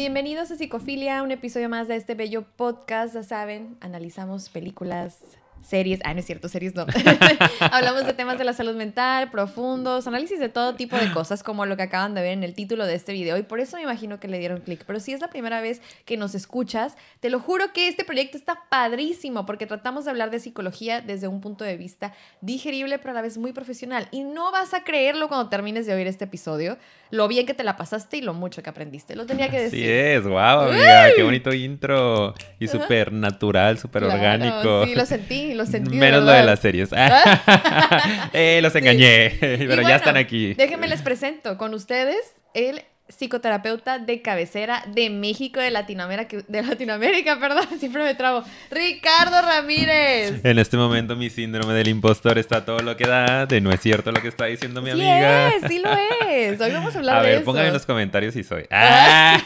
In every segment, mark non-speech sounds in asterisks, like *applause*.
Bienvenidos a Psicofilia, un episodio más de este bello podcast. Ya saben, analizamos películas, series, ah, no es cierto, series no. *laughs* Hablamos de temas de la salud mental, profundos, análisis de todo tipo de cosas, como lo que acaban de ver en el título de este video. Y por eso me imagino que le dieron clic. Pero si es la primera vez que nos escuchas, te lo juro que este proyecto está padrísimo, porque tratamos de hablar de psicología desde un punto de vista digerible, pero a la vez muy profesional. Y no vas a creerlo cuando termines de oír este episodio, lo bien que te la pasaste y lo mucho que aprendiste. Lo tenía que decir. Sí es, wow, amiga, qué bonito intro. Y súper natural, súper orgánico. Sí, lo sentí lo sentí. Menos lo de las series. *laughs* *laughs* eh, los engañé, pero ya están aquí. Déjenme les presento con ustedes el psicoterapeuta de cabecera de México, de Latinoamérica, de Latinoamérica, *laughs* perdón, siempre me trabo. Ricardo Ramírez. En este momento mi síndrome del impostor está todo lo que da, de no es cierto lo que está diciendo mi sí amiga. Es, sí lo es. Hoy vamos a hablar a de ver, eso. pónganme en los comentarios si soy. ¡Ah!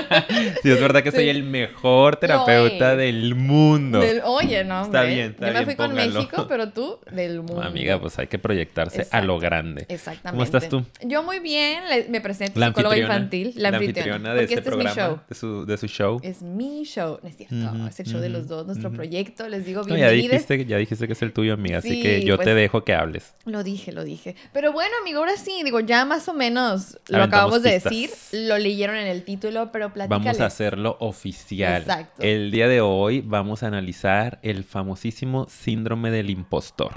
*laughs* si es verdad que soy el mejor terapeuta del mundo. Oye, no, Está bien, está Yo me bien, fui con póngalo. México, pero tú del mundo. Amiga, pues hay que proyectarse a lo grande. Exactamente. ¿Cómo estás tú? Yo muy bien, me presento psicóloga infantil, la, anfitriona, de este este programa, es mi show. De, su, de su show. Es mi show, no es cierto, es el show de los dos, nuestro proyecto, les digo No, ya dijiste, ya dijiste que es el tuyo, amiga, así Sí, que yo te pues- dejo que hables. Lo dije, lo dije. Pero bueno, amigo, ahora sí, digo, ya más o menos lo Aventamos acabamos de pistas. decir, lo leyeron en el título, pero platícales. Vamos a hacerlo oficial. Exacto. El día de hoy vamos a analizar el famosísimo síndrome del impostor.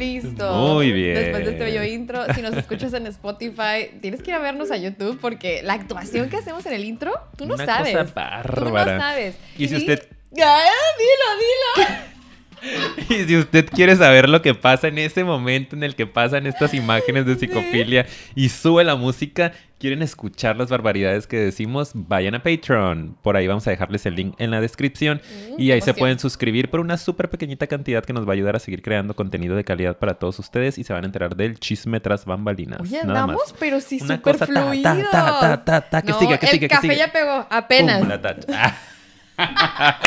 Listo. Muy bien. Después de este bello intro, si nos escuchas en Spotify, tienes que ir a vernos a YouTube porque la actuación que hacemos en el intro, tú no Una sabes. cosa Tú bárbara. no sabes. Y si usted- ¡Ah, dilo, dilo! *laughs* Y si usted quiere saber lo que pasa en ese momento en el que pasan estas imágenes de psicofilia y sube la música, quieren escuchar las barbaridades que decimos, vayan a Patreon. Por ahí vamos a dejarles el link en la descripción. Mm, Y ahí se pueden suscribir por una súper pequeñita cantidad que nos va a ayudar a seguir creando contenido de calidad para todos ustedes y se van a enterar del chisme tras bambalinas. Oye, Nada andamos, más. pero sí Una súper cosa ta, ta, fluidos. ta, ta, ta, ta, que No, siga, que el siga, que café ya pegó, apenas. Pum, la. *laughs*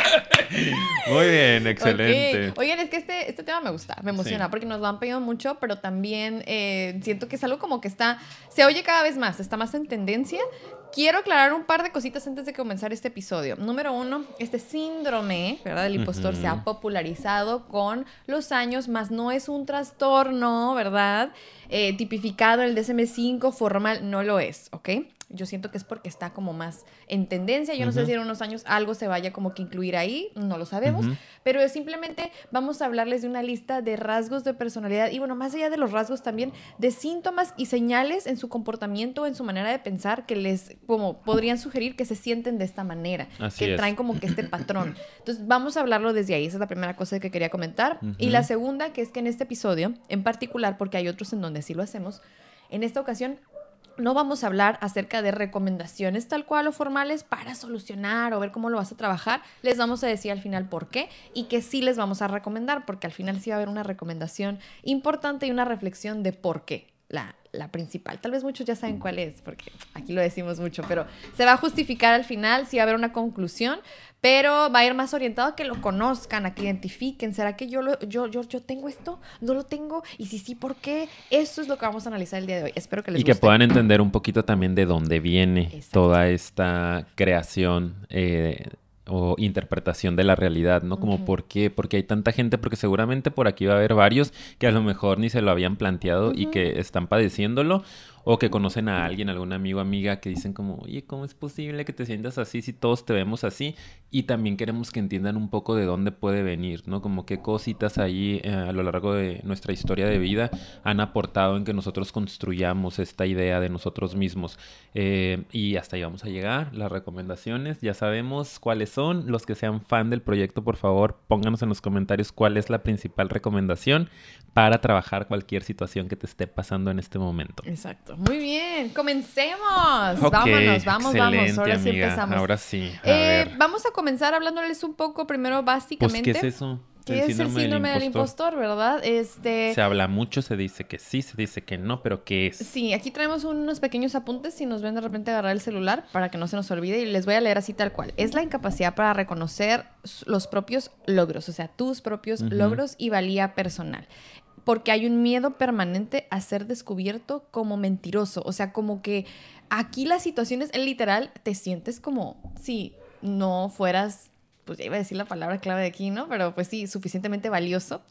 *laughs* Muy bien, excelente. Oigan, es que este, este tema me gusta, me emociona, Sí. porque nos lo han pedido mucho, pero también eh, siento que es algo como que está, se oye cada vez más, está más en tendencia. Quiero aclarar un par de cositas antes de comenzar este episodio. Número uno, este síndrome, ¿verdad? Del impostor se ha popularizado con los años, más no es un trastorno, ¿verdad? Eh, tipificado en el DSM-5 formal, no lo es, ¿ok? Yo siento que es porque está como más en tendencia. Yo no sé si en unos años algo se vaya como que incluir ahí, no lo sabemos. Ujú. Pero es simplemente vamos a hablarles de una lista de rasgos de personalidad y bueno, más allá de los rasgos también de síntomas y señales en su comportamiento, en su manera de pensar que les como podrían sugerir que se sienten de esta manera, Así que es. traen como que este patrón. Entonces, vamos a hablarlo desde ahí, esa es la primera cosa que quería comentar. Y la segunda, que es que en este episodio, en particular, porque hay otros en donde sí lo hacemos, en esta ocasión no vamos a hablar acerca de recomendaciones tal cual o formales para solucionar o ver cómo lo vas a trabajar. Les vamos a decir al final por qué y que sí les vamos a recomendar, porque al final sí va a haber una recomendación importante y una reflexión de por qué. La, la principal. Tal vez muchos ya saben cuál es, porque aquí lo decimos mucho, pero se va a justificar al final, sí va a haber una conclusión, pero va a ir más orientado a que lo conozcan, a que identifiquen. ¿Será que yo, lo, yo, yo, yo tengo esto? ¿No lo tengo? Y si sí, ¿por qué? Eso es lo que vamos a analizar el día de hoy. Espero que les Y que puedan entender un poquito también de dónde viene Exacto. toda esta creación eh, o interpretación de la realidad, ¿no? Como Ujú. por qué, porque hay tanta gente, porque seguramente por aquí va a haber varios que a lo mejor ni se lo habían planteado y que están padeciéndolo o que conocen a alguien, algún amigo, amiga que dicen como, oye, ¿cómo es posible que te sientas así si todos te vemos así? Y también queremos que entiendan un poco de dónde puede venir, ¿no? Como qué cositas ahí eh, a lo largo de nuestra historia de vida han aportado en que nosotros construyamos esta idea de nosotros mismos. Eh, y hasta ahí vamos a llegar. Las recomendaciones, ya sabemos cuáles son. Los que sean fan del proyecto, por favor, pónganos en los comentarios cuál es la principal recomendación para trabajar cualquier situación que te esté pasando en este momento. Exacto. Muy bien, comencemos. Vámonos, vamos, vamos. Ahora sí empezamos. Ahora sí. A Eh, vamos a comenzar hablándoles un poco primero Pues, básicamente. ¿qué es eso? ¿Qué es el síndrome del impostor? verdad? Este... Se habla mucho, se dice que sí, se dice que no, pero ¿qué es? Sí, aquí traemos unos pequeños apuntes si nos ven de repente agarrar el celular para que no se nos olvide y les voy a leer así tal cual. Es la incapacidad para reconocer los propios logros, o sea, tus propios logros y valía personal porque hay un miedo permanente a ser descubierto como mentiroso. O sea, como que aquí la situación es literal, te sientes como si no fueras pues ya iba a decir la palabra clave de aquí, ¿no? Pero pues sí, suficientemente valioso.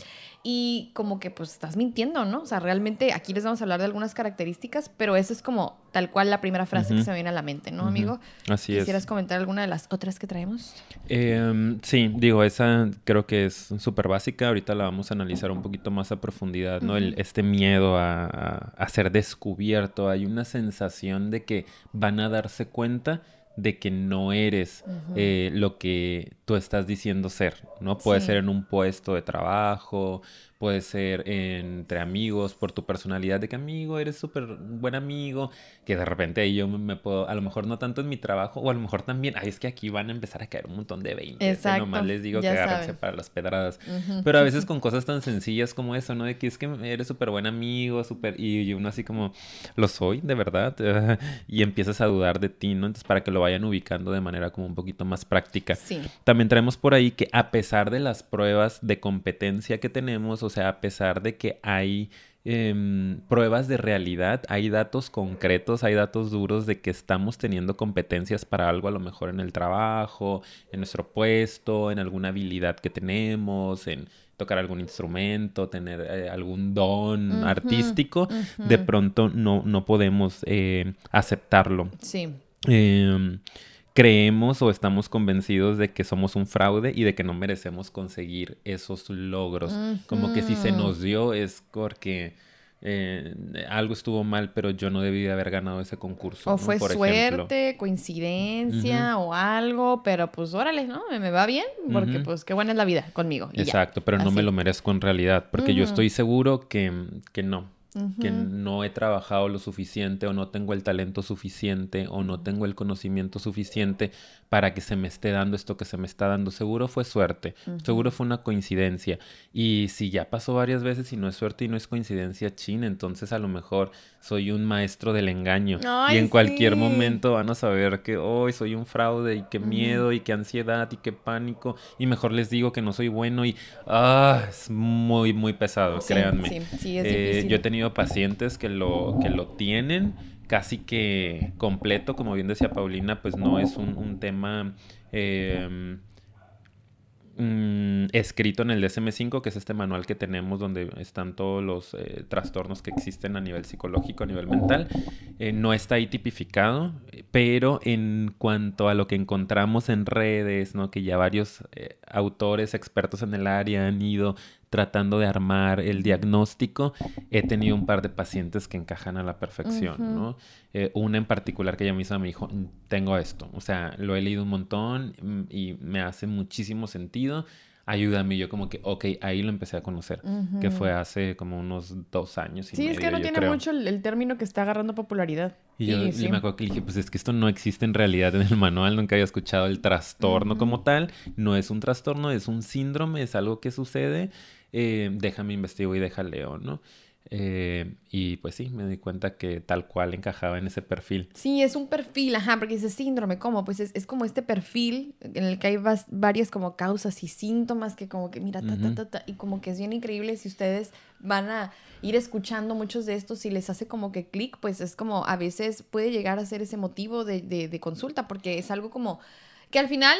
Y como que pues estás mintiendo, ¿no? O sea, realmente aquí les vamos a hablar de algunas características, pero eso es como tal cual la primera frase que se me viene a la mente, ¿no, amigo? Así es. ¿Quisieras comentar alguna de las otras que traemos? Em, sí, digo, esa creo que es súper básica. Ahorita la vamos a analizar un poquito más a profundidad, ¿no? El, este miedo a, a ser descubierto. Hay una sensación de que van a darse cuenta de que no eres eh, lo que tú estás diciendo ser, ¿no? Puede ser en un puesto de trabajo, puede ser entre amigos, por tu personalidad de que amigo, eres súper buen amigo, que de repente yo me puedo, a lo mejor no tanto en mi trabajo, o a lo mejor también, ay, es que aquí van a empezar a caer un montón de 20, Exacto. nomás les digo que agárrense para las pedradas, pero a veces *laughs* con cosas tan sencillas como eso, ¿no? De que es que eres súper buen amigo, súper, y uno así como, lo soy, de verdad, *laughs* y empiezas a dudar de ti, ¿no? Entonces, para que lo vayan ubicando de manera como un poquito más práctica. Sí. También traemos por ahí que a pesar de las pruebas de competencia que tenemos, o sea, a pesar de que hay em, pruebas de realidad, hay datos concretos, hay datos duros de que estamos teniendo competencias para algo, a lo mejor en el trabajo, en nuestro puesto, en alguna habilidad que tenemos, en tocar algún instrumento, tener eh, algún don artístico, de pronto no, no podemos eh, aceptarlo. Sí. Em, creemos o estamos convencidos de que somos un fraude y de que no merecemos conseguir esos logros. Como que si se nos dio es porque eh, algo estuvo mal, pero yo no debí haber ganado ese concurso. O fue suerte, coincidencia o algo, pero pues órale, ¿no? Me, va bien porque pues qué buena es la vida conmigo. Exacto, pero no me lo merezco en realidad, porque yo estoy seguro que, que no que no he trabajado lo suficiente o no tengo el talento suficiente o no tengo el conocimiento suficiente para que se me esté dando esto que se me está dando. Seguro fue suerte, seguro fue una coincidencia. Y si ya pasó varias veces y no es suerte y no es coincidencia china, entonces a lo mejor soy un maestro del engaño. y en cualquier momento van a saber que hoy soy un fraude y qué miedo y qué ansiedad y qué pánico. Y mejor les digo que no soy bueno y ah, es muy, muy pesado, créanme. Sí, sí, es eh, yo he tenido pacientes que lo, que lo tienen casi que completo, como bien decía Paulina, pues no es un, tema em, mm, escrito en el DSM5, que es este manual que tenemos donde están todos los eh, trastornos que existen a nivel psicológico, a nivel mental. Eh, no está ahí tipificado, pero en cuanto a lo que encontramos en redes, que ya varios eh, autores expertos en el área han ido tratando de armar el diagnóstico, he tenido un par de pacientes que encajan a la perfección, ¿no? Eh, una en particular que ella misma me dijo, tengo esto, o sea, lo he leído un montón mm, y me hace muchísimo sentido ayúdame. Y yo como que, ok, ahí lo empecé a conocer, que fue hace como unos dos años. Y sí, es que no tiene mucho el, término que está agarrando popularidad. Y yo me acuerdo que dije, pues es que esto no existe en realidad en el manual, nunca había escuchado el trastorno como tal. No es un trastorno, es un síndrome, es algo que sucede eh, déjame investigo y deja leo, ¿no? Eh, y pues sí, me di cuenta que tal cual encajaba en ese perfil. Sí, es un perfil, ajá, porque dice síndrome, ¿cómo? Pues es, como este perfil en el que hay varias como causas y síntomas que como que mira, ta, ta, ta, ta, y como que es bien increíble si ustedes van a ir escuchando muchos de estos y les hace como que clic, pues es como a veces puede llegar a ser ese motivo de, de, de consulta, porque es algo como que al final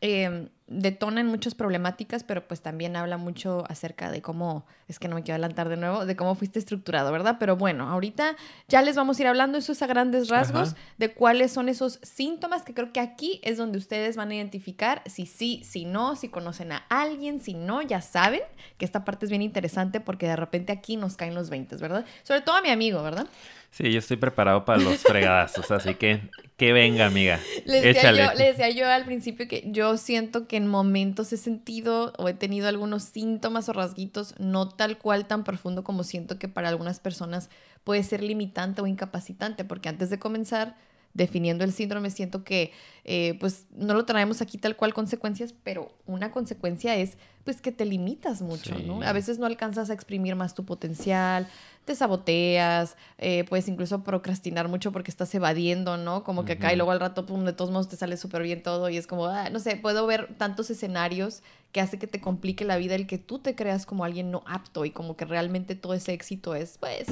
eh, detona en muchas problemáticas, pero pues también habla mucho acerca de cómo, es que no me quiero adelantar de nuevo, de cómo fuiste estructurado, ¿verdad? Pero bueno, ahorita ya les vamos a ir hablando eso es a grandes rasgos de cuáles son esos síntomas que creo que aquí es donde ustedes van a identificar si sí, si no, si conocen a alguien, si no, ya saben que esta parte es bien interesante porque de repente aquí nos caen los 20, ¿verdad? Sobre todo a mi amigo, ¿verdad? Sí, yo estoy preparado para los fregadazos, así que que venga, amiga. Le decía, Yo, le decía yo al principio que yo siento que en momentos he sentido o he tenido algunos síntomas o rasguitos, no tal cual tan profundo como siento que para algunas personas puede ser limitante o incapacitante, porque antes de comenzar definiendo el síndrome, siento que eh, pues no lo traemos aquí tal cual consecuencias, pero una consecuencia es pues que te limitas mucho, ¿no? A veces no alcanzas a exprimir más tu potencial, te saboteas, eh, puedes incluso procrastinar mucho porque estás evadiendo, ¿no? Como que acá y luego al rato, pum, de todos modos te sale súper bien todo y es como, ah, no sé, puedo ver tantos escenarios que hace que te complique la vida el que tú te creas como alguien no apto y como que realmente todo ese éxito es, pues,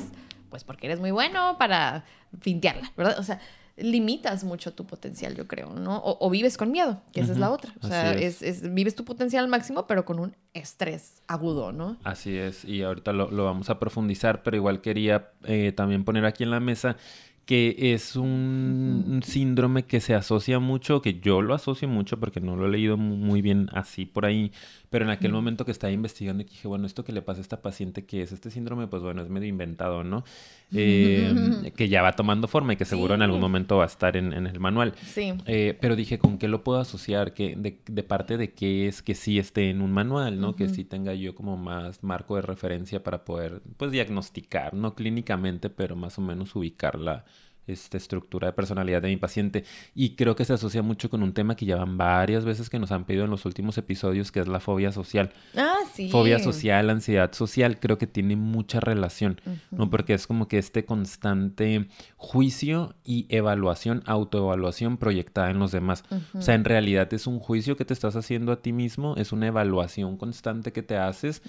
pues porque eres muy bueno para fintearla, ¿verdad? O sea, limitas mucho tu potencial, yo creo, ¿no? O, vives con miedo, que esa es la otra. O sea, es. vives tu potencial al máximo, pero con un estrés agudo, ¿no? Así es, y ahorita lo, vamos a profundizar, pero igual quería eh, también poner aquí en la mesa que es un, síndrome que se asocia mucho, que yo lo asocio mucho porque no lo he leído muy bien así por ahí, pero en aquel momento que estaba investigando y dije, bueno, esto que le pasa a esta paciente que es este síndrome, pues bueno, es medio inventado, ¿no? Em, *laughs* que ya va tomando forma y que seguro en algún momento va a estar en, el manual. Sí. Eh, pero dije, ¿con qué lo puedo asociar? que de, parte de qué es que sí esté en un manual, ¿no? Que sí tenga yo como más marco de referencia para poder, pues, diagnosticar, no clínicamente, pero más o menos ubicarla esta estructura de personalidad de mi paciente. Y creo que se asocia mucho con un tema que ya van varias veces que nos han pedido en los últimos episodios, que es la fobia social. Ah, sí. Fobia social, ansiedad social, creo que tiene mucha relación, ¿no? Porque es como que este constante juicio y evaluación, autoevaluación proyectada en los demás. O sea, en realidad es un juicio que te estás haciendo a ti mismo, es una evaluación constante que te haces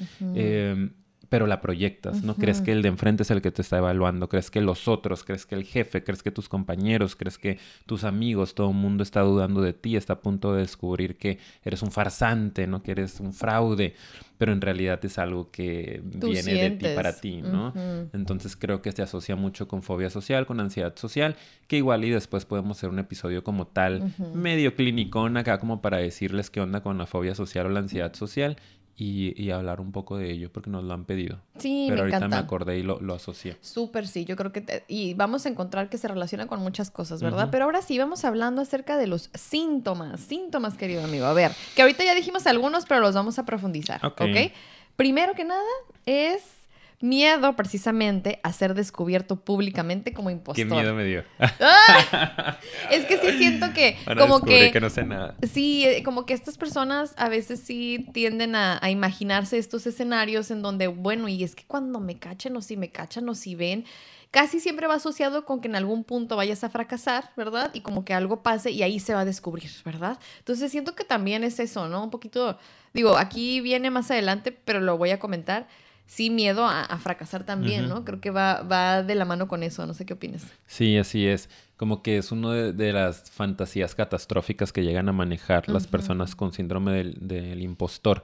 pero la proyectas, ¿no? Crees que el de enfrente es el que te está evaluando, crees que los otros, crees que el jefe, crees que tus compañeros, crees que tus amigos, todo el mundo está dudando de ti, está a punto de descubrir que eres un farsante, ¿no? Que eres un fraude, pero en realidad es algo que viene de ti para ti, ¿no? Entonces creo que se asocia mucho con fobia social, con ansiedad social, que igual y después podemos hacer un episodio como tal, medio clinicón acá como para decirles qué onda con la fobia social o la ansiedad social y, hablar un poco de ello porque nos lo han pedido. Sí, Pero ahorita me acordé y lo, lo asocié. Súper, sí, yo creo que... y vamos a encontrar que se relaciona con muchas cosas, ¿verdad? Pero ahora sí, vamos hablando acerca de los síntomas. Síntomas, querido amigo. A ver, que ahorita ya dijimos algunos, pero los vamos a profundizar. ¿Ok? Primero que nada es miedo precisamente a ser descubierto públicamente como impostor. Qué miedo me dio. ¡Ah! Es que sí siento que como que que no sé nada. Sí, como que estas personas a veces sí tienden a, imaginarse estos escenarios en donde, bueno, y es que cuando me cachen o si me cachan o si ven, casi siempre va asociado con que en algún punto vayas a fracasar, ¿verdad? Y como que algo pase y ahí se va a descubrir, ¿verdad? Entonces siento que también es eso, ¿no? Un poquito, digo, aquí viene más adelante, pero lo voy a comentar sí miedo a, fracasar también, ¿no? Creo que va, va de la mano con eso, no sé qué opinas. Sí, así es. Como que es una de, las fantasías catastróficas que llegan a manejar las personas con síndrome del, del impostor.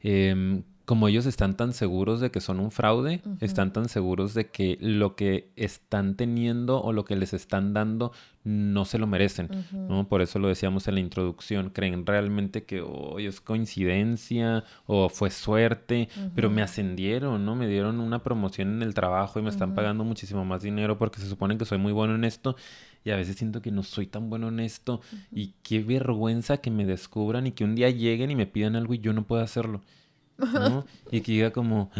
Eh, como ellos están tan seguros de que son un fraude, están tan seguros de que lo que están teniendo o lo que les están dando no se lo merecen, ¿no? Por eso lo decíamos en la introducción, creen realmente que hoy es coincidencia o fue suerte, pero me ascendieron, ¿no? Me dieron una promoción en el trabajo y me están pagando muchísimo más dinero porque se supone que soy muy bueno en esto y a veces siento que no soy tan bueno en esto y qué vergüenza que me descubran y que un día lleguen y me pidan algo y yo no pueda hacerlo. *laughs* Y que diga como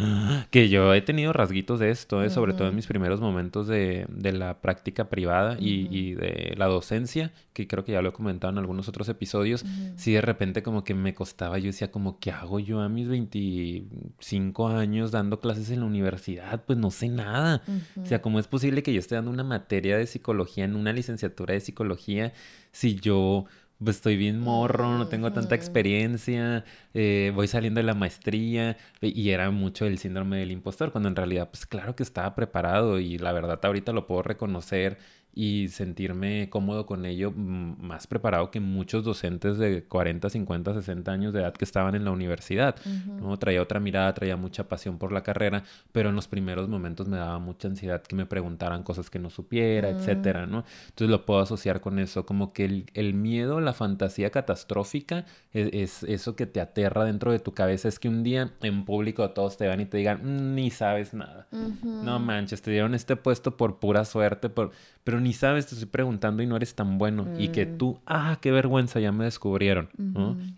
que yo he tenido rasguitos de esto, ¿eh? sobre todo en mis primeros momentos de, la práctica privada y, de la docencia, que creo que ya lo he comentado en algunos otros episodios, si de repente como que me costaba, yo decía como, ¿qué hago yo a mis 25 años dando clases en la universidad? Pues no sé nada. O sea, ¿cómo es posible que yo esté dando una materia de psicología en una licenciatura de psicología si yo pues estoy bien morro, no tengo tanta experiencia, eh, voy saliendo de la maestría y era mucho el síndrome del impostor, cuando en realidad pues claro que estaba preparado y la verdad ahorita lo puedo reconocer y sentirme cómodo con ello, más preparado que muchos docentes de 40, 50, 60 años de edad que estaban en la universidad. ¿no? Traía otra mirada, traía mucha pasión por la carrera, pero en los primeros momentos me daba mucha ansiedad que me preguntaran cosas que no supiera, mm. etcétera, ¿no? Entonces lo puedo asociar con eso, como que el, el miedo, la fantasía catastrófica e, es, eso que te aterra dentro de tu cabeza, es que un día en público todos te van y te digan, mm, ni sabes nada. No manches, te dieron este puesto por pura suerte, por pero ni sabes, te estoy preguntando y no eres tan bueno. Y que mm. tú, ah, qué vergüenza, ya me descubrieron.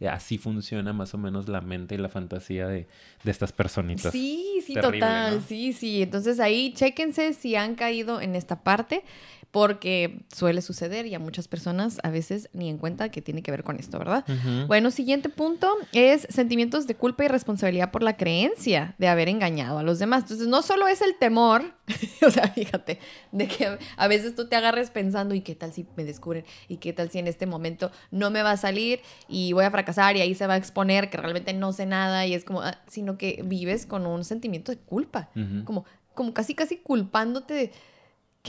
así funciona más o menos la mente y la fantasía de, estas personitas. Sí, sí, total, sí, sí. Entonces ahí chéquense si han caído en esta parte. Porque suele suceder y a muchas personas a veces ni en cuenta que tiene que ver con esto, ¿verdad? Bueno, siguiente punto es sentimientos de culpa y responsabilidad por la creencia de haber engañado a los demás. Entonces, no solo es el temor, *laughs* o sea, fíjate, de que a veces tú te agarres pensando, ¿y qué tal si me descubren? ¿Y qué tal si en este momento no me va a salir y voy a fracasar y ahí se va a exponer que realmente no sé nada y es como, ah, sino que vives con un sentimiento de culpa, como, como casi, casi culpándote de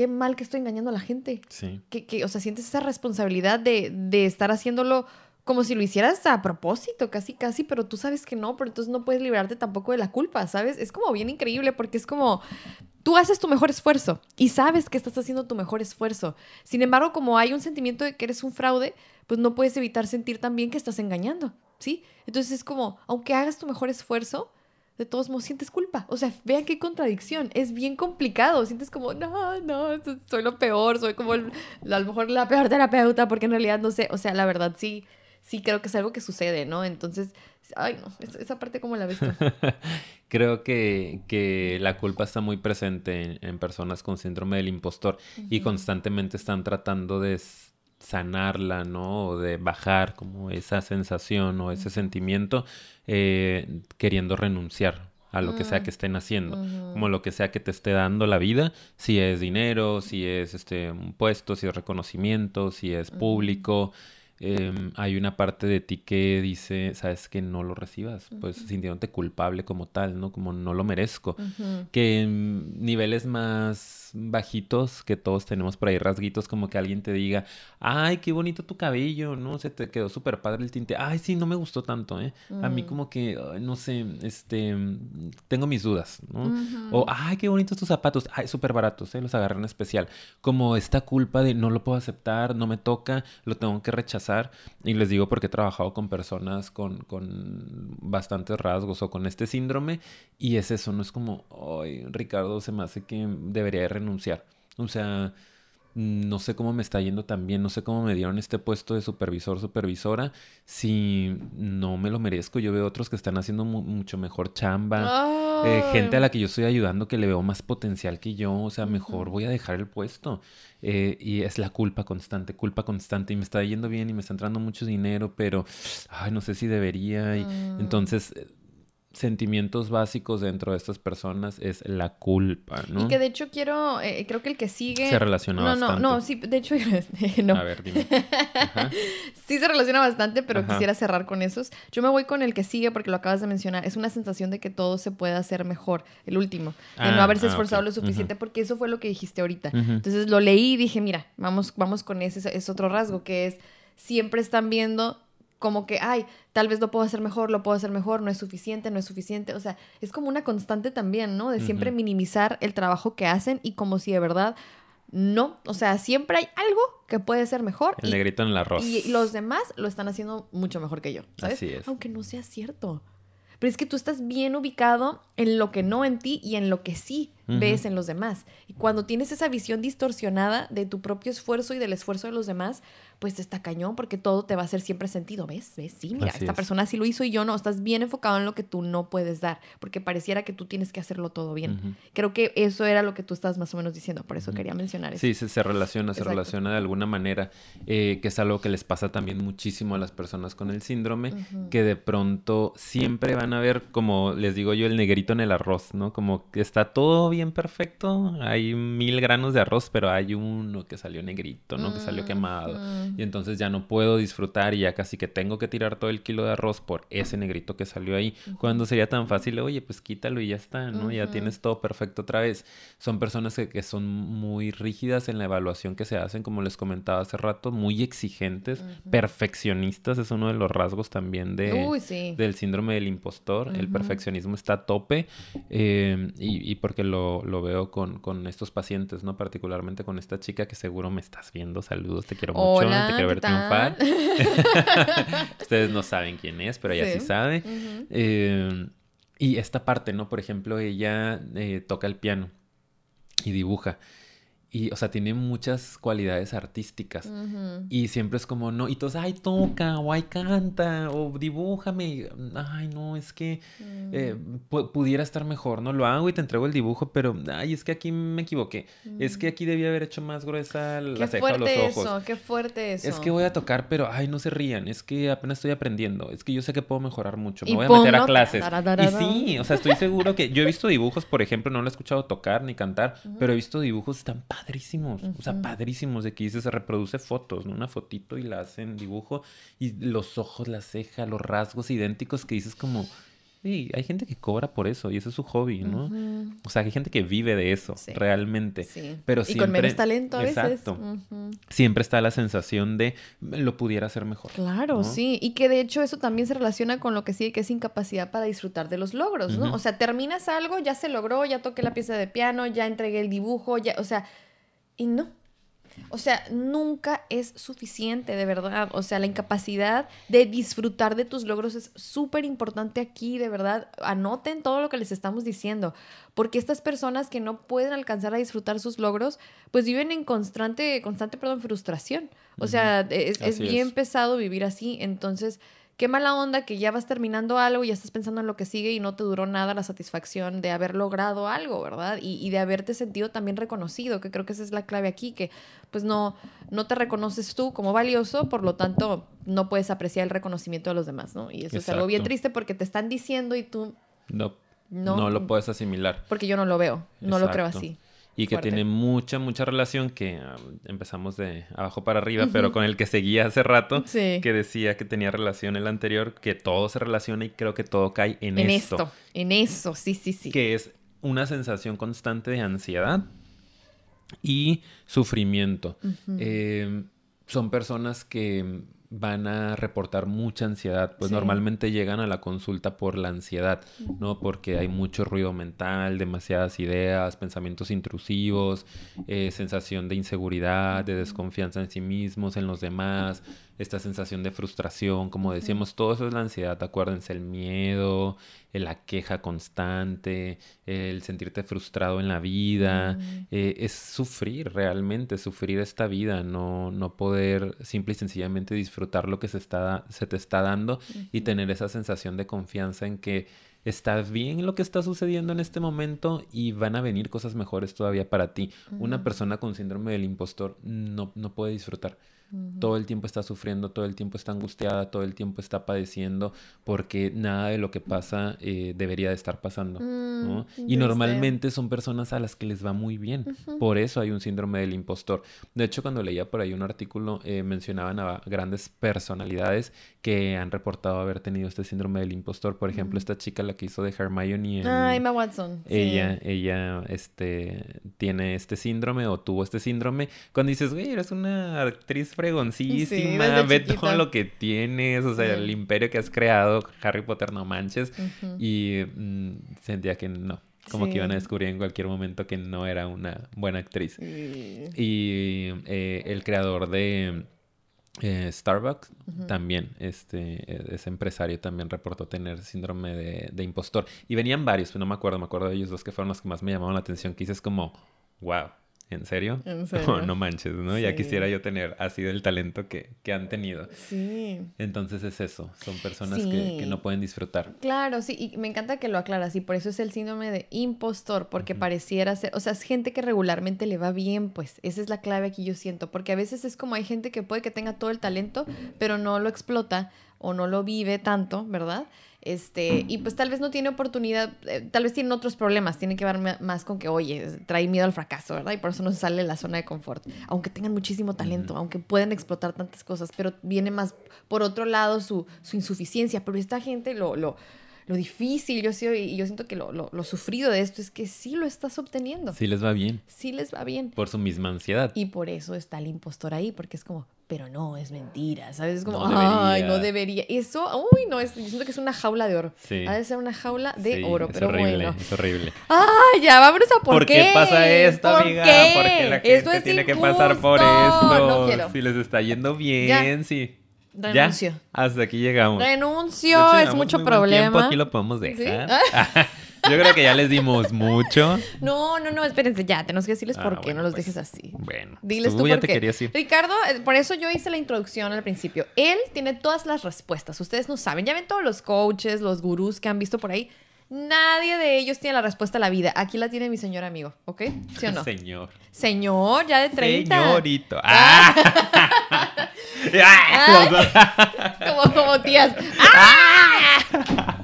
qué mal que estoy engañando a la gente. Sí. Que, que o sea, sientes esa responsabilidad de, de, estar haciéndolo como si lo hicieras a propósito, casi, casi, pero tú sabes que no, pero entonces no puedes librarte tampoco de la culpa, ¿sabes? Es como bien increíble porque es como, tú haces tu mejor esfuerzo y sabes que estás haciendo tu mejor esfuerzo. Sin embargo, como hay un sentimiento de que eres un fraude, pues no puedes evitar sentir también que estás engañando, ¿sí? Entonces es como, aunque hagas tu mejor esfuerzo, de todos modos sientes culpa. O sea, vean qué contradicción. Es bien complicado. Sientes como, no, no, soy lo peor, soy como a lo mejor la peor terapeuta, porque en realidad no sé. O sea, la verdad sí, sí creo que es algo que sucede, ¿no? Entonces, ay, no, esa parte como la ves tú. *laughs* creo que, que, la culpa está muy presente en, personas con síndrome del impostor y constantemente están tratando de sanarla, ¿no? O de bajar como esa sensación o ese sentimiento eh, queriendo renunciar a lo que sea mm. que estén haciendo, como lo que sea que te esté dando la vida, si es dinero, si es este un puesto, si es reconocimiento, si es público, Em, hay una parte de ti que dice, sabes que no lo recibas, pues sintiéndote culpable como tal, ¿no? Como no lo merezco. Que en niveles más bajitos, que todos tenemos por ahí rasguitos, como que alguien te diga, ay, qué bonito tu cabello, ¿no? Se te quedó súper padre el tinte. Ay, sí, no me gustó tanto, ¿eh? A mí mm. como que, no sé, este, tengo mis dudas, ¿no? O, ay, qué bonitos tus zapatos, ay, súper baratos, ¿eh? Los agarré en especial. Como esta culpa de no lo puedo aceptar, no me toca, lo tengo que rechazar y les digo porque he trabajado con personas con, con bastantes rasgos o con este síndrome. Y es eso, no es como, ay, Ricardo, se me hace que debería de renunciar. O sea, no sé cómo me está yendo también, no sé cómo me dieron este puesto de supervisor, supervisora, si no me lo merezco. Yo veo otros que están haciendo mucho mejor chamba, eh, gente a la que yo estoy ayudando que le veo más potencial que yo, o sea, mejor voy a dejar el puesto. Eh, y es la culpa constante, culpa constante, y me está yendo bien y me está entrando mucho dinero, pero, ay, no sé si debería. Y, mm. Entonces sentimientos básicos dentro de estas personas es la culpa, ¿no? Y que de hecho quiero, eh, creo que el que sigue... Se relaciona bastante. No, no, sí, de hecho, *laughs* no. A ver, dime. *laughs* sí se relaciona bastante, pero quisiera cerrar con esos. Yo me voy con el que sigue porque lo acabas de mencionar. Es una sensación de que todo se puede hacer mejor, el último. de no ah, haberse ah, esforzado lo suficiente, porque eso fue lo que dijiste ahorita. Entonces lo leí y dije, mira, vamos, vamos con ese, es otro rasgo, que es siempre están viendo como que, ay, tal vez lo puedo hacer mejor, lo puedo hacer mejor, no es suficiente, no es suficiente. O sea, es como una constante también, ¿no? De siempre minimizar el trabajo que hacen y como si de verdad no. O sea, siempre hay algo que puede ser mejor. El negrito en el arroz. Y los demás lo están haciendo mucho mejor que yo, ¿sabes? Así es. Aunque no sea cierto. Pero es que tú estás bien ubicado en lo que no en ti y en lo que sí ves en los demás. Y cuando tienes esa visión distorsionada de tu propio esfuerzo y del esfuerzo de los demás, pues está cañón porque todo te va a hacer siempre sentido. ¿Ves? ¿Ves? Sí, mira, esta persona sí lo hizo y yo no. Estás bien enfocado en lo que tú no puedes dar porque pareciera que tú tienes que hacerlo todo bien. Creo que eso era lo que tú estás más o menos diciendo, por eso quería mencionar eso. Sí, se, se relaciona, se relaciona de alguna manera, eh, que es algo que les pasa también muchísimo a las personas con el síndrome, que de pronto siempre van a ver, como les digo yo, el negrito en el arroz, ¿no? Como que está todo bien perfecto, hay mil granos de arroz, pero hay uno que salió negrito, ¿no? Que salió quemado. Y entonces ya no puedo disfrutar y ya casi que tengo que tirar todo el kilo de arroz por ese negrito que salió ahí, cuando sería tan fácil, oye, pues quítalo y ya está, ¿no? Ya tienes todo perfecto otra vez. Son personas que, son muy rígidas en la evaluación que se hacen, como les comentaba hace rato, muy exigentes, perfeccionistas, es uno de los rasgos también de, del síndrome del impostor, el perfeccionismo está a tope eh, y, porque lo, lo veo con, con, estos pacientes, ¿no? Particularmente con esta chica que seguro me estás viendo, saludos, te quiero mucho te quiero ver triunfar. *laughs* Ustedes no saben quién es, pero ella sí, sabe. Eh, y esta parte, ¿no? Por ejemplo, ella eh, toca el piano y dibuja. Y, o sea, tiene muchas cualidades artísticas. Y siempre es como, no, y todos, ay, toca, o ay, canta, o dibújame. Ay, no, es que eh, mm. pudiera estar mejor, ¿no? Lo hago y te entrego el dibujo, pero, ay, es que aquí me equivoqué. Es que mm. aquí debía haber hecho más gruesa la ceja o los ojos. Eso, qué fuerte eso. Es que voy a tocar, pero, ay, no se rían. Es que apenas estoy aprendiendo. Es que yo sé que puedo mejorar mucho. Me voy a meter a clases. Y sí, o sea, estoy seguro que yo he visto dibujos, por ejemplo, no lo he escuchado tocar ni cantar, pero he visto dibujos tan padrísimos, o sea, padrísimos de que dices, se reproduce fotos, ¿no? Una fotito y la hacen dibujo y los ojos, la ceja, los rasgos idénticos que dices como, Sí, hay gente que cobra por eso y eso es su hobby, ¿no? O sea, hay gente que vive de eso, realmente. Sí. Pero siempre, y con menos talento a veces. Exacto. Siempre está la sensación de lo pudiera hacer mejor. Claro, sí. Y que de hecho eso también se relaciona con lo que sigue, que es incapacidad para disfrutar de los logros, ¿no? O sea, terminas algo, ya se logró, ya toqué la pieza de piano, ya entregué el dibujo, ya, o sea, y no, o sea, nunca es suficiente, de verdad. O sea, la incapacidad de disfrutar de tus logros es súper importante aquí, de verdad. Anoten todo lo que les estamos diciendo, porque estas personas que no pueden alcanzar a disfrutar sus logros, pues viven en constante, constante, perdón, frustración. O sea, es, es bien pesado vivir así. Entonces, qué mala onda que ya vas terminando algo y ya estás pensando en lo que sigue y no te duró nada la satisfacción de haber logrado algo, ¿verdad? Y, de haberte sentido también reconocido, que creo que esa es la clave aquí, que pues no, no te reconoces tú como valioso, por lo tanto no puedes apreciar el reconocimiento de los demás, ¿no? Y eso es algo bien triste porque te están diciendo y tú... No, no, no lo puedes asimilar. Porque yo no lo veo, no lo creo así y que tiene mucha, mucha relación que um, empezamos de abajo para arriba, pero con el que seguía hace rato, que decía que tenía relación el anterior, que todo se relaciona y creo que todo cae en, en esto. En eso, sí, sí, sí. Que es una sensación constante de ansiedad y sufrimiento. Eh, son personas que van a reportar mucha ansiedad, pues normalmente llegan a la consulta por la ansiedad, ¿no? Porque hay mucho ruido mental, demasiadas ideas, pensamientos intrusivos, eh, sensación de inseguridad, de desconfianza en sí mismos, en los demás, esta sensación de frustración, como decíamos, todo eso es la ansiedad, acuérdense, el miedo, la queja constante, el sentirte frustrado en la vida, eh, es sufrir realmente, sufrir esta vida, no, no poder simple y sencillamente disfrutar lo que se, está, se te está dando y tener esa sensación de confianza en que está bien lo que está sucediendo en este momento y van a venir cosas mejores todavía para ti. Una persona con síndrome del impostor no, no puede disfrutar todo el tiempo está sufriendo, todo el tiempo está angustiada, todo el tiempo está padeciendo, porque nada de lo que pasa eh, debería de estar pasando. Mm, y normalmente son personas a las que les va muy bien. Por eso hay un síndrome del impostor. De hecho, cuando leía por ahí un artículo, eh, mencionaban a grandes personalidades que han reportado haber tenido este síndrome del impostor. Por ejemplo, esta chica, la que hizo de Hermione en... Ah, Emma Watson. Ella, ella este, tiene este síndrome o tuvo este síndrome. Cuando dices, güey, eres una actriz fregoncísima, ve todo lo que tienes, o sea, el imperio que has creado, Harry Potter, no manches. Y mm, sentía que no, como que iban a descubrir en cualquier momento que no era una buena actriz. Y eh, el creador de eh, Starbucks también, este, e, ese empresario también reportó tener síndrome de, de impostor. Y venían varios, pero no me acuerdo, me acuerdo de ellos dos que fueron los que más me llamaron la atención, que dices como, wow, ¿En serio? ¿En *laughs* serio? No, manches, ¿no? Ya quisiera yo tener así del talento que, han tenido. Sí. Entonces es eso, son personas que, no pueden disfrutar. Claro, sí, y me encanta que lo aclaras, y por eso es el síndrome de impostor, porque pareciera ser, o sea, es gente que regularmente le va bien, pues, esa es la clave aquí yo siento, porque a veces es como hay gente que puede que tenga todo el talento, pero no lo explota o no lo vive tanto, ¿verdad? Este, y pues tal vez no tiene oportunidad, eh, tal vez tiene otros problemas, tiene que ver más con que, oye, trae miedo al fracaso, ¿verdad? Y por eso no se sale de la zona de confort, aunque tengan muchísimo talento, aunque puedan explotar tantas cosas, pero viene más por otro lado su, su insuficiencia, pero esta gente lo, lo, lo difícil, yo, y yo siento que lo, lo, lo, sufrido de esto es que sí lo estás obteniendo. Sí les va bien. Sí les va bien. Por su misma ansiedad. Y por eso está el impostor ahí, porque es como, pero no, es mentira, ¿sabes? Es como, ay, no debería. Eso, uy, no, es, yo siento que es una jaula de oro. Sí. Ha de ser una jaula de oro, pero horrible, bueno. Es horrible. Ay, ya, vámonos a por, ¿Por qué. pasa esto, amiga? Qué? Porque la gente tiene que pasar por esto. No quiero. Si les está yendo bien, sí. Renuncio. Ya, hasta aquí llegamos. Renuncio, es mucho problema. Tiempo, aquí lo podemos dejar. *laughs* Yo creo que ya les dimos mucho. No, no, no, espérense, ya, tenemos que decirles Ah, por qué, bueno, no los pues, dejes así. Bueno, Diles tú tú, ya por te qué. querías ir. Ricardo, eh, por eso yo hice la introducción al principio. Él tiene todas las respuestas. Ustedes no saben. Ya ven todos los coaches, los gurús que han visto por ahí. Nadie de ellos tiene la respuesta a la vida. Aquí la tiene mi señor amigo, ¿ok? ¿Sí o no? Señor. Señor, ya de 30. Señorito. Ah. *laughs* Ah, dos. *laughs* Como, como tías. *laughs* ¡Ah!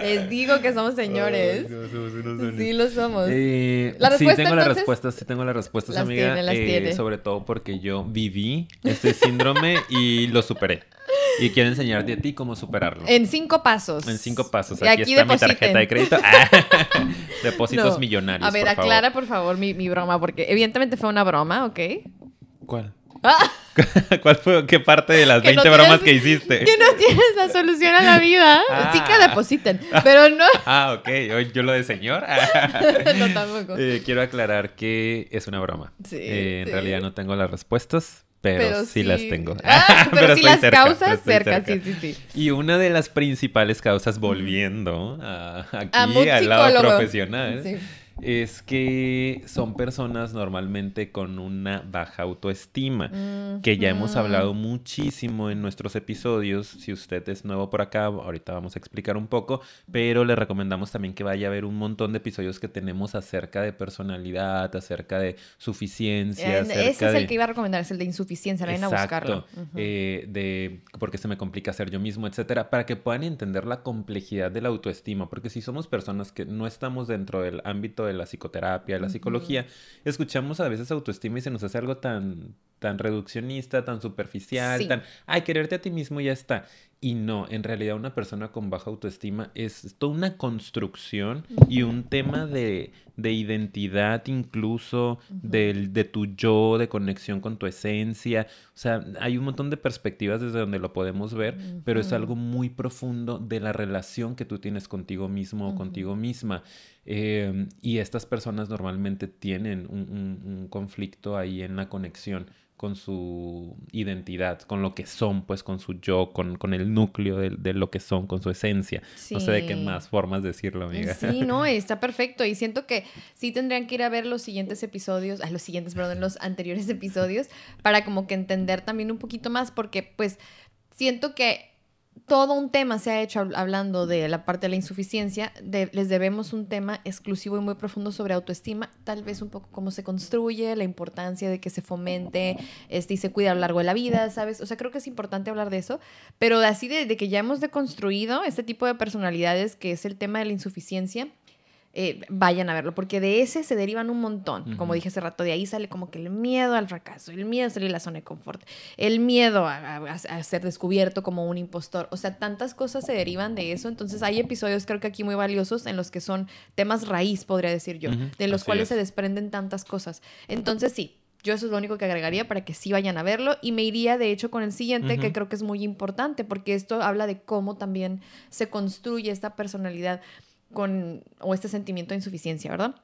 Les digo que somos señores. Somos unos. Sí, lo somos. Eh, ¿La sí, respuesta, tengo las entonces? respuestas, sí tengo las respuestas, Las amiga. tiene, las eh, tiene. Sobre todo porque yo viví este síndrome y lo superé. Y quiero enseñarte a ti cómo superarlo. En cinco pasos. En cinco pasos. Aquí, aquí está mi tarjeta de crédito. *laughs* Ah, *laughs* Depósitos No. millonarios. A ver, por favor. aclara por favor mi, mi broma, porque evidentemente fue una broma, ¿ok? ¿Cuál? Ah, *laughs* ¿Cuál fue? ¿Qué parte de las Que no 20 bromas tienes- que hiciste? que no tienes la solución a la vida. Ah. Sí que depositen, pero no. *laughs* Ah, ok. Yo lo de señor. *laughs* no tampoco. Eh, quiero aclarar que es una broma. Sí, Eh, en sí. realidad no tengo las respuestas, pero, sí, las tengo. Ah, pero, sí estoy las cerca, causas cerca, sí, sí, sí. Y una de las principales causas, volviendo a, aquí A al lado profesional, Sí. Es que son personas normalmente con una baja autoestima, que ya hemos hablado muchísimo en nuestros episodios. Si usted es nuevo por acá, ahorita vamos a explicar un poco, pero le recomendamos también que vaya a ver un montón de episodios que tenemos acerca de personalidad, acerca de suficiencia, Eh, acerca Ese es de... el que iba a recomendar, es el de insuficiencia, vayan a buscarlo. Exacto, Ujú. eh, de por qué se me complica ser yo mismo, etcétera, para que puedan entender la complejidad de la autoestima, porque si somos personas que no estamos dentro del ámbito de la psicoterapia, de la psicología, escuchamos a veces autoestima y se nos hace algo tan tan reduccionista, tan superficial, Sí. tan, ay, quererte a ti mismo y ya está. Y no, en realidad una persona con baja autoestima es toda una construcción y un tema de, de identidad incluso, del, de tu yo, de conexión con tu esencia. O sea, hay un montón de perspectivas desde donde lo podemos ver, pero es algo muy profundo de la relación que tú tienes contigo mismo o contigo misma. Eh, y estas personas normalmente tienen un, un- un conflicto ahí en la conexión con su identidad, con lo que son, pues con su yo, con, con el núcleo de, de lo que son, con su esencia. No sé de qué más formas decirlo, amiga. Sí, no, *laughs* está perfecto. Y siento que sí tendrían que ir a ver los siguientes episodios, a los siguientes, perdón, los *laughs* anteriores episodios, para como que entender también un poquito más, porque pues siento que todo un tema se ha hecho hab- hablando de la parte de la insuficiencia. les debemos un tema exclusivo y muy profundo sobre autoestima, tal vez un poco cómo se construye, la importancia de que se fomente este, y se cuide a lo largo de la vida, ¿sabes? O sea, creo que es importante hablar de eso, pero así de que ya hemos deconstruido este tipo de personalidades, que es el tema de la insuficiencia, eh, vayan a verlo, porque de ese se derivan un montón. Como dije hace rato, de ahí sale como que el miedo al fracaso, el miedo a salir de la zona de confort, el miedo a, a- a ser descubierto como un impostor. O sea, tantas cosas se derivan de eso. Entonces, hay episodios, creo que aquí muy valiosos, en los que son temas raíz, podría decir yo, de los así cuales es. se desprenden tantas cosas. Entonces, sí. Yo eso es lo único que agregaría para que sí vayan a verlo y me iría de hecho con el siguiente que creo que es muy importante porque esto habla de cómo también se construye esta personalidad con o este sentimiento de insuficiencia, ¿verdad?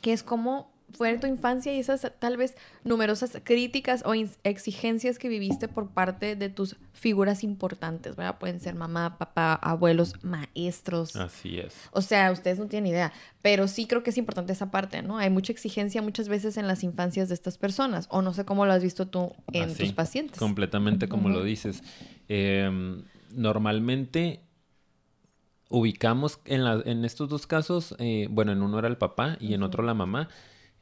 Que es como fue tu infancia y esas tal vez numerosas críticas o exigencias que viviste por parte de tus figuras importantes, ¿verdad? Pueden ser mamá, papá, abuelos, maestros. Así es. O sea, ustedes no tienen idea, pero sí creo que es importante esa parte, ¿no? Hay mucha exigencia muchas veces en las infancias de estas personas, o no sé cómo lo has visto tú en Así, tus pacientes. Completamente como lo dices. Em, normalmente ubicamos en, la- en estos dos casos, eh, bueno, en uno era el papá y en otro la mamá,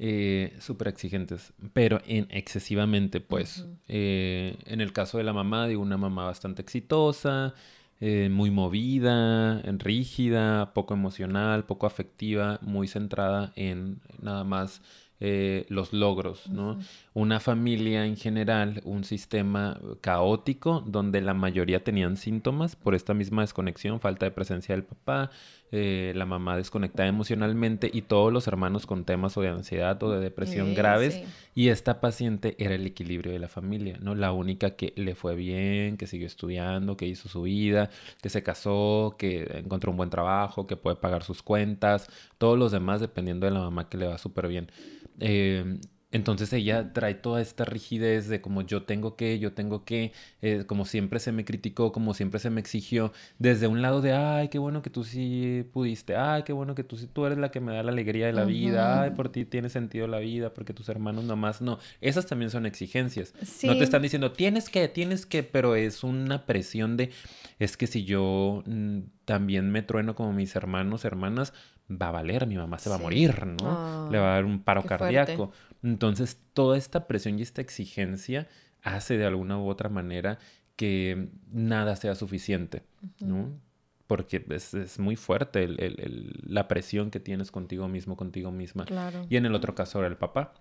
eh, súper exigentes, pero en excesivamente, pues. Eh, en el caso de la mamá, digo, una mamá bastante exitosa, eh, muy movida, rígida, poco emocional, poco afectiva, muy centrada en nada más los logros, ¿no? Una familia en general, un sistema caótico donde la mayoría tenían síntomas por esta misma desconexión, falta de presencia del papá, eh, la mamá desconectada emocionalmente y todos los hermanos con temas o de ansiedad o de depresión Sí, graves. sí. Y esta paciente era el equilibrio de la familia, ¿no? La única que le fue bien, que siguió estudiando, que hizo su vida, que se casó, que encontró un buen trabajo, que puede pagar sus cuentas, todos los demás dependiendo de la mamá que le va súper bien. Eh, entonces ella trae toda esta rigidez de como yo tengo que, yo tengo que, eh, como siempre se me criticó, como siempre se me exigió, desde un lado de, ay, qué bueno que tú sí pudiste, ay, qué bueno que tú sí, tú eres la que me da la alegría de la vida, ay, por ti tiene sentido la vida, porque tus hermanos nomás no. Esas también son exigencias. No te están diciendo, tienes que, tienes que, pero es una presión de, es que si yo mm, también me trueno como mis hermanos, hermanas, va a valer, mi mamá se va a morir, ¿no? Le va a dar un paro cardíaco. Entonces, toda esta presión y esta exigencia hace de alguna u otra manera que nada sea suficiente, ¿no? Porque es, muy fuerte la presión que tienes contigo mismo, contigo misma. Y en el otro caso era el papá.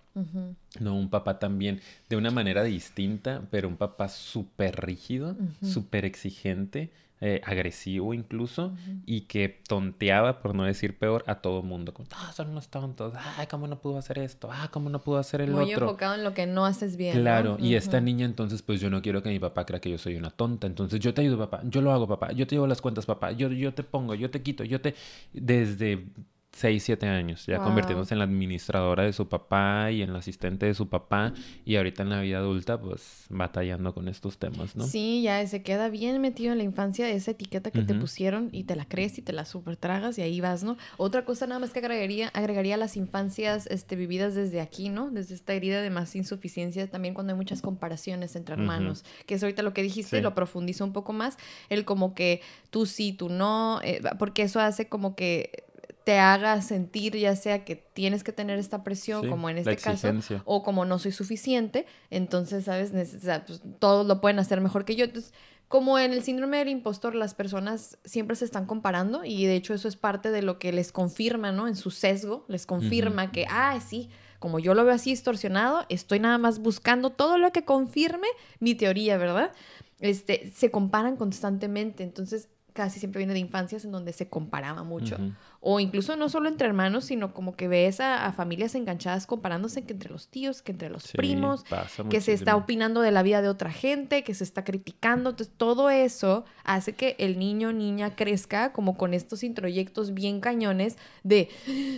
No, un papá también de una manera distinta, pero un papá súper rígido, súper exigente, eh, agresivo incluso, y que tonteaba, por no decir peor, a todo mundo. Como, ah, son unos tontos, ay, ¿cómo no pudo hacer esto? Ah, ¿cómo no pudo hacer el otro? Muy enfocado en lo que no haces bien. Claro, y esta niña entonces, pues yo no quiero que mi papá crea que yo soy una tonta, entonces yo te ayudo, papá, yo lo hago, papá, yo te llevo las cuentas, papá, yo, yo te pongo, yo te quito, yo te... Desde 6, 7 años, ya convirtiéndose en la administradora de su papá y en la asistente de su papá y ahorita en la vida adulta pues batallando con estos temas, ¿no? Sí, ya se queda bien metido en la infancia esa etiqueta que te pusieron y te la crees y te la super tragas y ahí vas, ¿no? Otra cosa nada más que agregaría, agregaría las infancias este, vividas desde aquí, ¿no? Desde esta herida de más insuficiencia, también cuando hay muchas comparaciones entre hermanos, que es ahorita lo que dijiste, lo profundizo un poco más, el como que tú sí, tú no, eh, porque eso hace como que te haga sentir ya sea que tienes que tener esta presión, como en este caso, o como no soy suficiente, entonces, ¿sabes? pues, todos lo pueden hacer mejor que yo. Entonces, como en el síndrome del impostor, las personas siempre se están comparando y de hecho eso es parte de lo que les confirma, ¿no? En su sesgo, les confirma que, ah, sí, como yo lo veo así distorsionado, estoy nada más buscando todo lo que confirme mi teoría, ¿verdad? Este, se comparan constantemente, entonces casi siempre viene de infancias en donde se comparaba mucho. O incluso no solo entre hermanos, sino como que ves a, familias enganchadas comparándose que entre los tíos, que entre los primos, que se está opinando de la vida de otra gente, que se está criticando. Entonces, todo eso hace que el niño o niña crezca como con estos introyectos bien cañones de,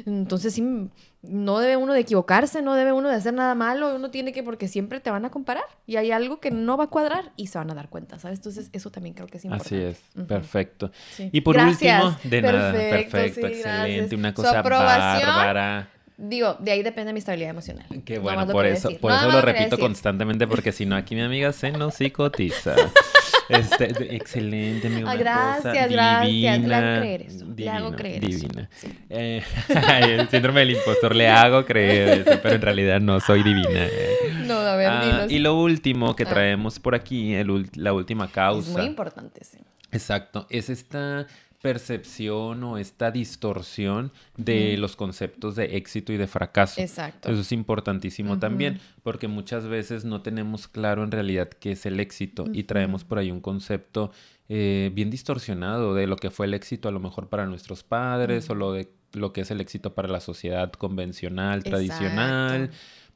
entonces sí, no debe uno de equivocarse, no debe uno de hacer nada malo, uno tiene que, porque siempre te van a comparar y hay algo que no va a cuadrar y se van a dar cuenta, ¿sabes? Entonces, eso también creo que es importante. Así es, perfecto. Y por último, de nada, perfecto, excelente, una cosa bárbara. Digo, de ahí depende mi estabilidad emocional. Qué bueno, por eso, por eso lo repito constantemente, porque si no, aquí mi amiga se nos psicotiza. *laughs* Este, excelente, mi Gracias, gracias. Le hago creer eso. le hago creer divina. Eh, *laughs* el síndrome del impostor, le hago creer eso, pero en realidad no soy divina. Eh. No, a ver, ah, Y lo último que ah. traemos por aquí, el, la última causa. Es muy importante, sí. Exacto, es esta percepción o esta distorsión de los conceptos de éxito y de fracaso. Exacto. Eso es importantísimo también, porque muchas veces no tenemos claro en realidad qué es el éxito y traemos por ahí un concepto eh, bien distorsionado de lo que fue el éxito a lo mejor para nuestros padres o lo de lo que es el éxito para la sociedad convencional, tradicional.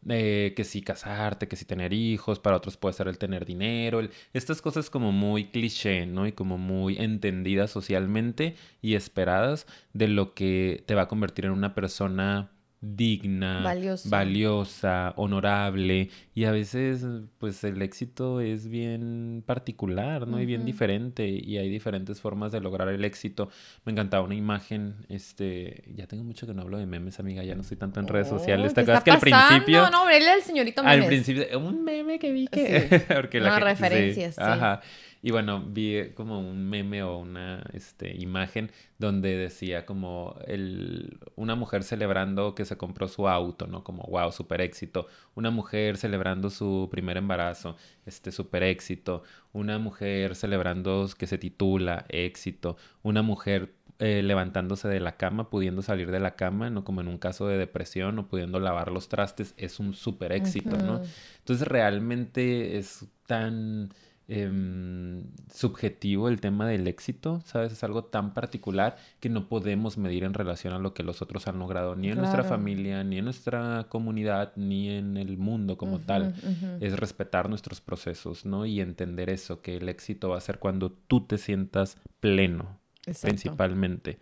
Eh, que si casarte, que si tener hijos, para otros puede ser el tener dinero, estas cosas como muy cliché, ¿no? Y como muy entendidas socialmente y esperadas de lo que te va a convertir en una persona digna, valiosa. honorable y a veces pues el éxito es bien particular, ¿no? Y bien diferente y hay diferentes formas de lograr el éxito. Me encantaba una imagen, este, ya tengo mucho que no hablo de memes, amiga, ya no estoy tanto en redes oh, sociales. ¿Te acuerdas que al principio? No, no, el señorito memes. Al principio, un meme que vi que... *laughs* Porque la no, referencias, sí. Ajá. Y bueno, vi como un meme o una este, imagen donde decía como el, una mujer celebrando que se compró su auto, ¿no? Como, wow, super éxito. Una mujer celebrando su primer embarazo, este, super éxito. Una mujer celebrando que se titula, éxito. Una mujer eh, levantándose de la cama, pudiendo salir de la cama, no como en un caso de depresión o pudiendo lavar los trastes, es un super éxito, ¿no? Entonces realmente es tan Em, subjetivo el tema del éxito, ¿sabes? Es algo tan particular que no podemos medir en relación a lo que los otros han logrado, ni en nuestra familia, ni en nuestra comunidad, ni en el mundo como tal. Es respetar nuestros procesos, ¿no? Y entender eso, que el éxito va a ser cuando tú te sientas pleno, Exacto. principalmente.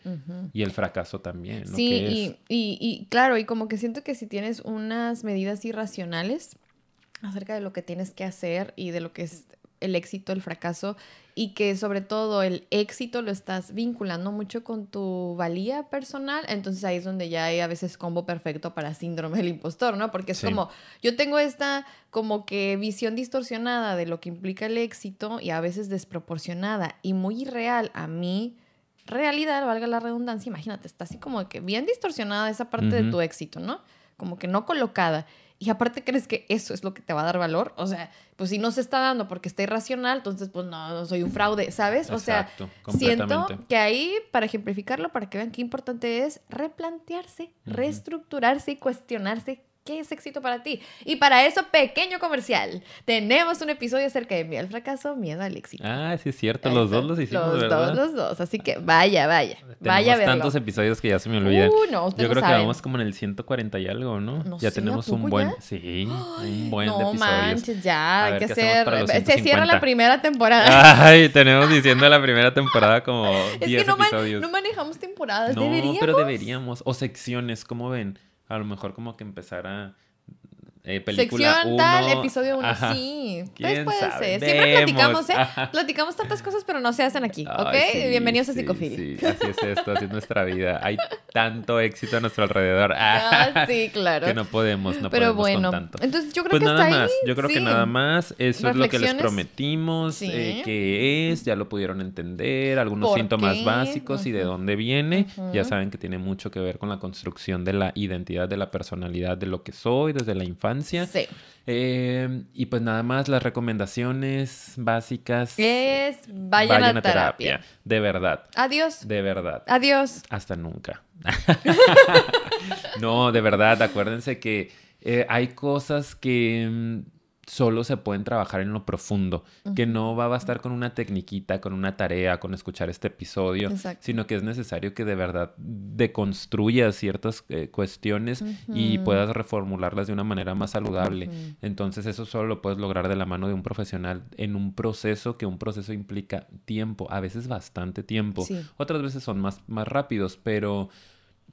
Y el fracaso también, ¿no? Sí, y, y, y claro, y como que siento que si tienes unas medidas irracionales acerca de lo que tienes que hacer y de lo que es el éxito, el fracaso, y que sobre todo el éxito lo estás vinculando mucho con tu valía personal, entonces ahí es donde ya hay a veces combo perfecto para síndrome del impostor, ¿no? Porque es Sí. como, yo tengo esta como que visión distorsionada de lo que implica el éxito y a veces desproporcionada y muy irreal a mí realidad, valga la redundancia, imagínate, está así como que bien distorsionada esa parte de tu éxito, ¿no? Como que no colocada. Y aparte crees que eso es lo que te va a dar valor. O sea, pues si no se está dando porque está irracional, entonces pues no, no soy un fraude, ¿sabes? O sea, siento que ahí, para ejemplificarlo, para que vean qué importante es replantearse, reestructurarse y cuestionarse qué es éxito para ti. Y para eso, pequeño comercial, tenemos un episodio acerca de miedo al fracaso, miedo al éxito. Ah, sí es cierto, los dos los hicimos, Los ¿verdad? dos, los dos. Así que vaya, vaya. Tenemos vaya a verlo. tantos episodios que ya se me olvidan. Uh, no, Yo no creo que vamos como en el 140 y algo, ¿no? No ya sé, ¿a tenemos un buen, ya? sí, un buen de no episodios. manches, ya, hay que hacer. Se cierra 150. la primera temporada. *laughs* Ay, tenemos diciendo la primera temporada como 10 *laughs* es que no, man- episodios. no manejamos temporadas. No, Deberíamos. pero deberíamos. O secciones, ¿cómo ven? A lo mejor como que empezara eh, película Sección uno. tal, episodio 1. Ajá. Sí. Pues ¿Quién puede sabe? ser. Siempre Vemos. platicamos, ¿eh? Ajá. Platicamos tantas cosas, pero no se hacen aquí. ¿Ok? Ay, sí, Bienvenidos a sí, Psicofilia. Sí, así es esto, así es nuestra vida. Hay tanto éxito a nuestro alrededor. Ah, sí, claro. Que no podemos, no pero podemos bueno, con tanto. entonces yo creo Pues que nada hasta más, ahí. yo creo que sí. nada más, eso es lo que les prometimos, eh, que es, ya lo pudieron entender, algunos ¿Por síntomas qué? básicos y de dónde viene, ya saben que tiene mucho que ver con la construcción de la identidad, de la personalidad, de lo que soy desde la infancia. Sí. Eh, y pues nada más las recomendaciones básicas. Es vayan, a, terapia. De verdad, Adiós. de verdad. Adiós. Hasta nunca. *laughs* no, de verdad, acuérdense que eh, hay cosas que mm, solo se pueden trabajar en lo profundo, que no va a bastar con una tecniquita, con una tarea, con escuchar este episodio, Exacto. sino que es necesario que de verdad deconstruyas ciertas eh, cuestiones y puedas reformularlas de una manera más saludable. Entonces eso solo lo puedes lograr de la mano de un profesional en un proceso que un proceso implica tiempo, a veces bastante tiempo. Sí. Otras veces son más, más rápidos, pero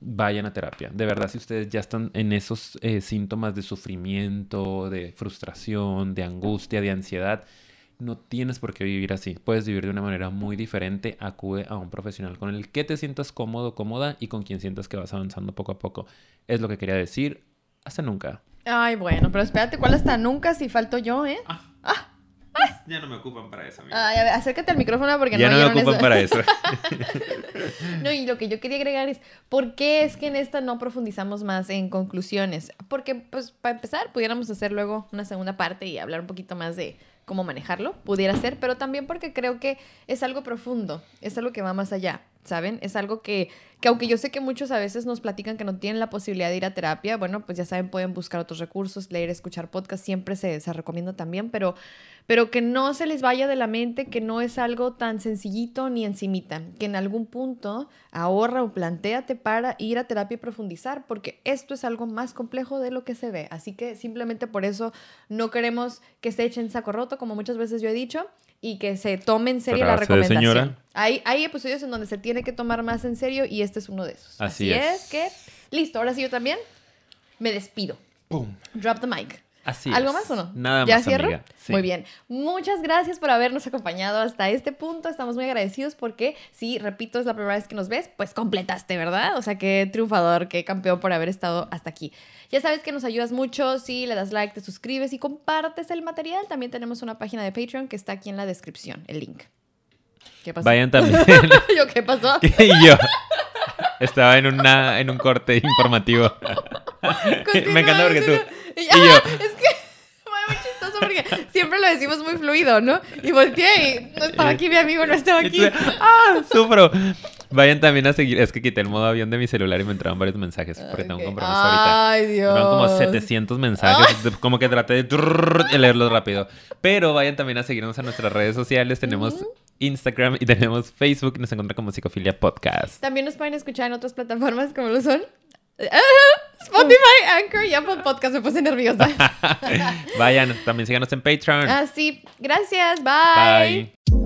vayan a terapia. De verdad, si ustedes ya están en esos eh, síntomas de sufrimiento, de frustración, de angustia, de ansiedad, no tienes por qué vivir así. Puedes vivir de una manera muy diferente. Acude a un profesional con el que te sientas cómodo, cómoda y con quien sientas que vas avanzando poco a poco. Es lo que quería decir. Hasta nunca. Ay, bueno, pero espérate, ¿cuál hasta nunca si falto yo, eh? Ya no me ocupan para eso, Ay, a ver, acércate al micrófono porque Ya no no me ocupan eso. para eso. *laughs* No, y lo que yo quería agregar es, ¿por qué es que en esta no profundizamos más en conclusiones? Porque, pues, para empezar, pudiéramos hacer luego una segunda parte y hablar un poquito más de cómo manejarlo, pudiera ser, pero también porque creo que es algo profundo, es algo que va más allá, ¿saben? Es algo que, que aunque yo sé que muchos a veces nos platican que no tienen la posibilidad de ir a terapia, bueno, pues ya saben, pueden buscar otros recursos, leer, escuchar podcast, siempre se, se recomienda también, pero, pero que no se les vaya de la mente que no es algo tan sencillito ni encimita, que en algún punto ahorra o planteate para ir a terapia y profundizar, porque esto es algo más complejo de lo que se ve. Así que simplemente por eso no queremos que se echen saco roto, como muchas veces yo he dicho, y que se tome en serio la de recomendación. señora. Hay, hay episodios en donde se tiene que tomar más en serio y este es uno de esos. Así es. es. que, listo, ahora sí yo también me despido. ¡Pum! Drop the mic. Así ¿Algo es. más o no? Nada ¿Ya más, cierro? amiga. Sí. Muy bien. Muchas gracias por habernos acompañado hasta este punto. Estamos muy agradecidos porque, si, repito, es la primera vez que nos ves, pues completaste, ¿verdad? O sea, qué triunfador, qué campeón por haber estado hasta aquí. Ya sabes que nos ayudas mucho si le das like, te suscribes y compartes el material. También tenemos una página de Patreon que está aquí en la descripción, el link. ¿Qué pasó? Vayan también. *laughs* Yo, ¿qué pasó? *laughs* y yo estaba en, una, en un corte informativo. Me encanta porque tú. Y, y yo. *laughs* Es que fue muy chistoso porque siempre lo decimos muy fluido, ¿no? Y volteé y no estaba aquí mi amigo, no estaba aquí. ¡Ah! Sufro. Vayan también a seguir. Es que quité el modo avión de mi celular y me entraron varios mensajes porque tengo un compromiso ahorita. Ay, Dios. Fueron como 700 mensajes, como que traté de, leerlos rápido. Pero vayan también a seguirnos en nuestras redes sociales. Tenemos Instagram y tenemos Facebook. Nos encuentran como Psicofilia Podcast. También nos pueden escuchar en otras plataformas como lo son ah, *laughs* Spotify, Anchor y Apple Podcast. Me puse nerviosa. *laughs* Vayan, también síganos en Patreon. Así, gracias, bye. Bye.